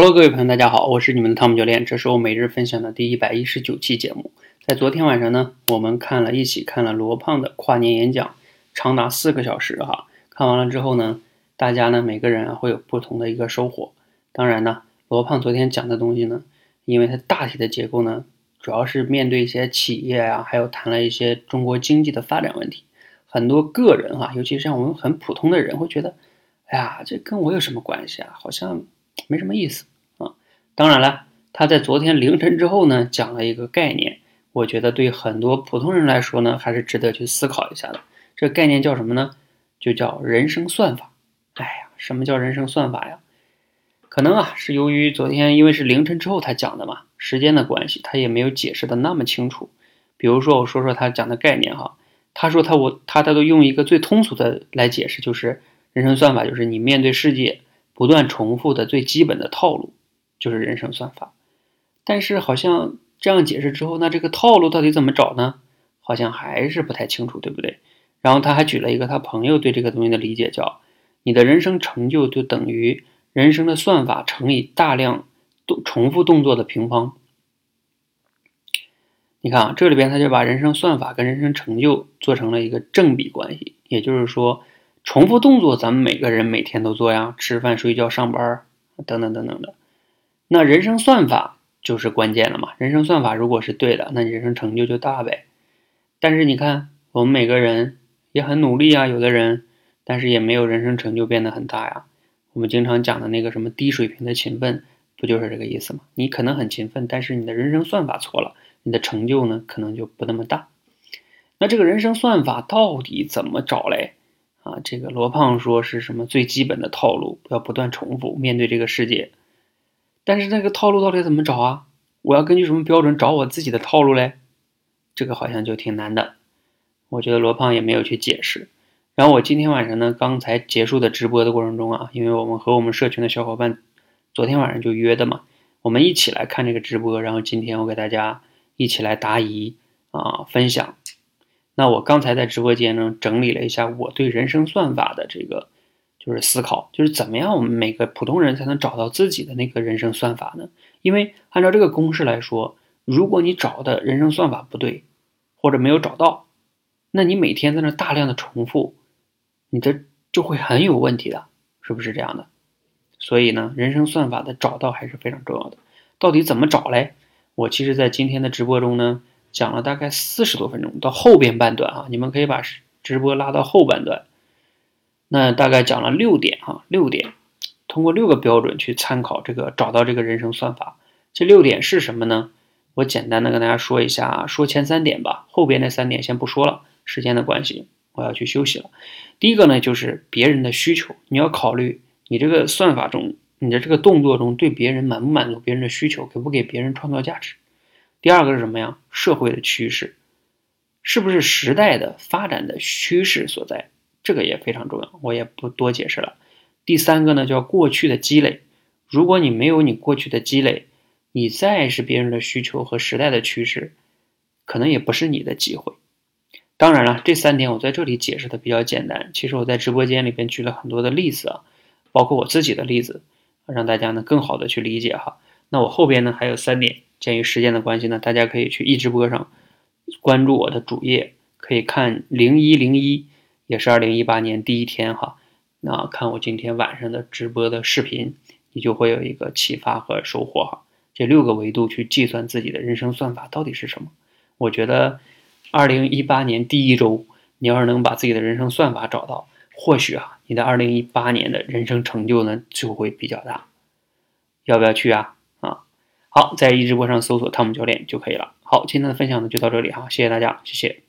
Hello，各位朋友，大家好，我是你们的汤姆教练，这是我每日分享的第一百一十九期节目。在昨天晚上呢，我们看了一起看了罗胖的跨年演讲，长达四个小时哈。看完了之后呢，大家呢每个人啊会有不同的一个收获。当然呢，罗胖昨天讲的东西呢，因为它大体的结构呢，主要是面对一些企业啊，还有谈了一些中国经济的发展问题。很多个人哈，尤其是像我们很普通的人，会觉得，哎呀，这跟我有什么关系啊？好像。没什么意思啊。当然了，他在昨天凌晨之后呢，讲了一个概念，我觉得对很多普通人来说呢，还是值得去思考一下的。这概念叫什么呢？就叫人生算法。哎呀，什么叫人生算法呀？可能啊，是由于昨天因为是凌晨之后他讲的嘛，时间的关系，他也没有解释的那么清楚。比如说，我说说他讲的概念哈。他说他我他他都用一个最通俗的来解释，就是人生算法，就是你面对世界。不断重复的最基本的套路，就是人生算法。但是好像这样解释之后，那这个套路到底怎么找呢？好像还是不太清楚，对不对？然后他还举了一个他朋友对这个东西的理解，叫你的人生成就就等于人生的算法乘以大量动重复动作的平方。你看啊，这里边他就把人生算法跟人生成就做成了一个正比关系，也就是说。重复动作，咱们每个人每天都做呀，吃饭、睡觉、上班等等等等的。那人生算法就是关键了嘛？人生算法如果是对的，那你人生成就就大呗。但是你看，我们每个人也很努力啊，有的人，但是也没有人生成就变得很大呀。我们经常讲的那个什么低水平的勤奋，不就是这个意思吗？你可能很勤奋，但是你的人生算法错了，你的成就呢，可能就不那么大。那这个人生算法到底怎么找嘞？啊，这个罗胖说是什么最基本的套路，要不断重复面对这个世界。但是那个套路到底怎么找啊？我要根据什么标准找我自己的套路嘞？这个好像就挺难的。我觉得罗胖也没有去解释。然后我今天晚上呢，刚才结束的直播的过程中啊，因为我们和我们社群的小伙伴昨天晚上就约的嘛，我们一起来看这个直播。然后今天我给大家一起来答疑啊，分享。那我刚才在直播间呢，整理了一下我对人生算法的这个就是思考，就是怎么样我们每个普通人才能找到自己的那个人生算法呢？因为按照这个公式来说，如果你找的人生算法不对，或者没有找到，那你每天在那大量的重复，你这就会很有问题的，是不是这样的？所以呢，人生算法的找到还是非常重要的。到底怎么找嘞？我其实在今天的直播中呢。讲了大概四十多分钟，到后边半段啊，你们可以把直播拉到后半段。那大概讲了六点哈，六点，通过六个标准去参考这个，找到这个人生算法。这六点是什么呢？我简单的跟大家说一下，说前三点吧，后边那三点先不说了，时间的关系，我要去休息了。第一个呢，就是别人的需求，你要考虑你这个算法中，你的这个动作中对别人满不满足别人的需求，给不给别人创造价值。第二个是什么呀？社会的趋势，是不是时代的发展的趋势所在？这个也非常重要，我也不多解释了。第三个呢，叫过去的积累。如果你没有你过去的积累，你再是别人的需求和时代的趋势，可能也不是你的机会。当然了，这三点我在这里解释的比较简单。其实我在直播间里边举了很多的例子啊，包括我自己的例子，让大家呢更好的去理解哈。那我后边呢还有三点。鉴于时间的关系呢，大家可以去易直播上关注我的主页，可以看零一零一，也是二零一八年第一天哈。那看我今天晚上的直播的视频，你就会有一个启发和收获哈。这六个维度去计算自己的人生算法到底是什么？我觉得二零一八年第一周，你要是能把自己的人生算法找到，或许啊，你的二零一八年的人生成就呢就会比较大。要不要去啊？好，在一直播上搜索汤姆教练就可以了。好，今天的分享呢就到这里哈，谢谢大家，谢谢。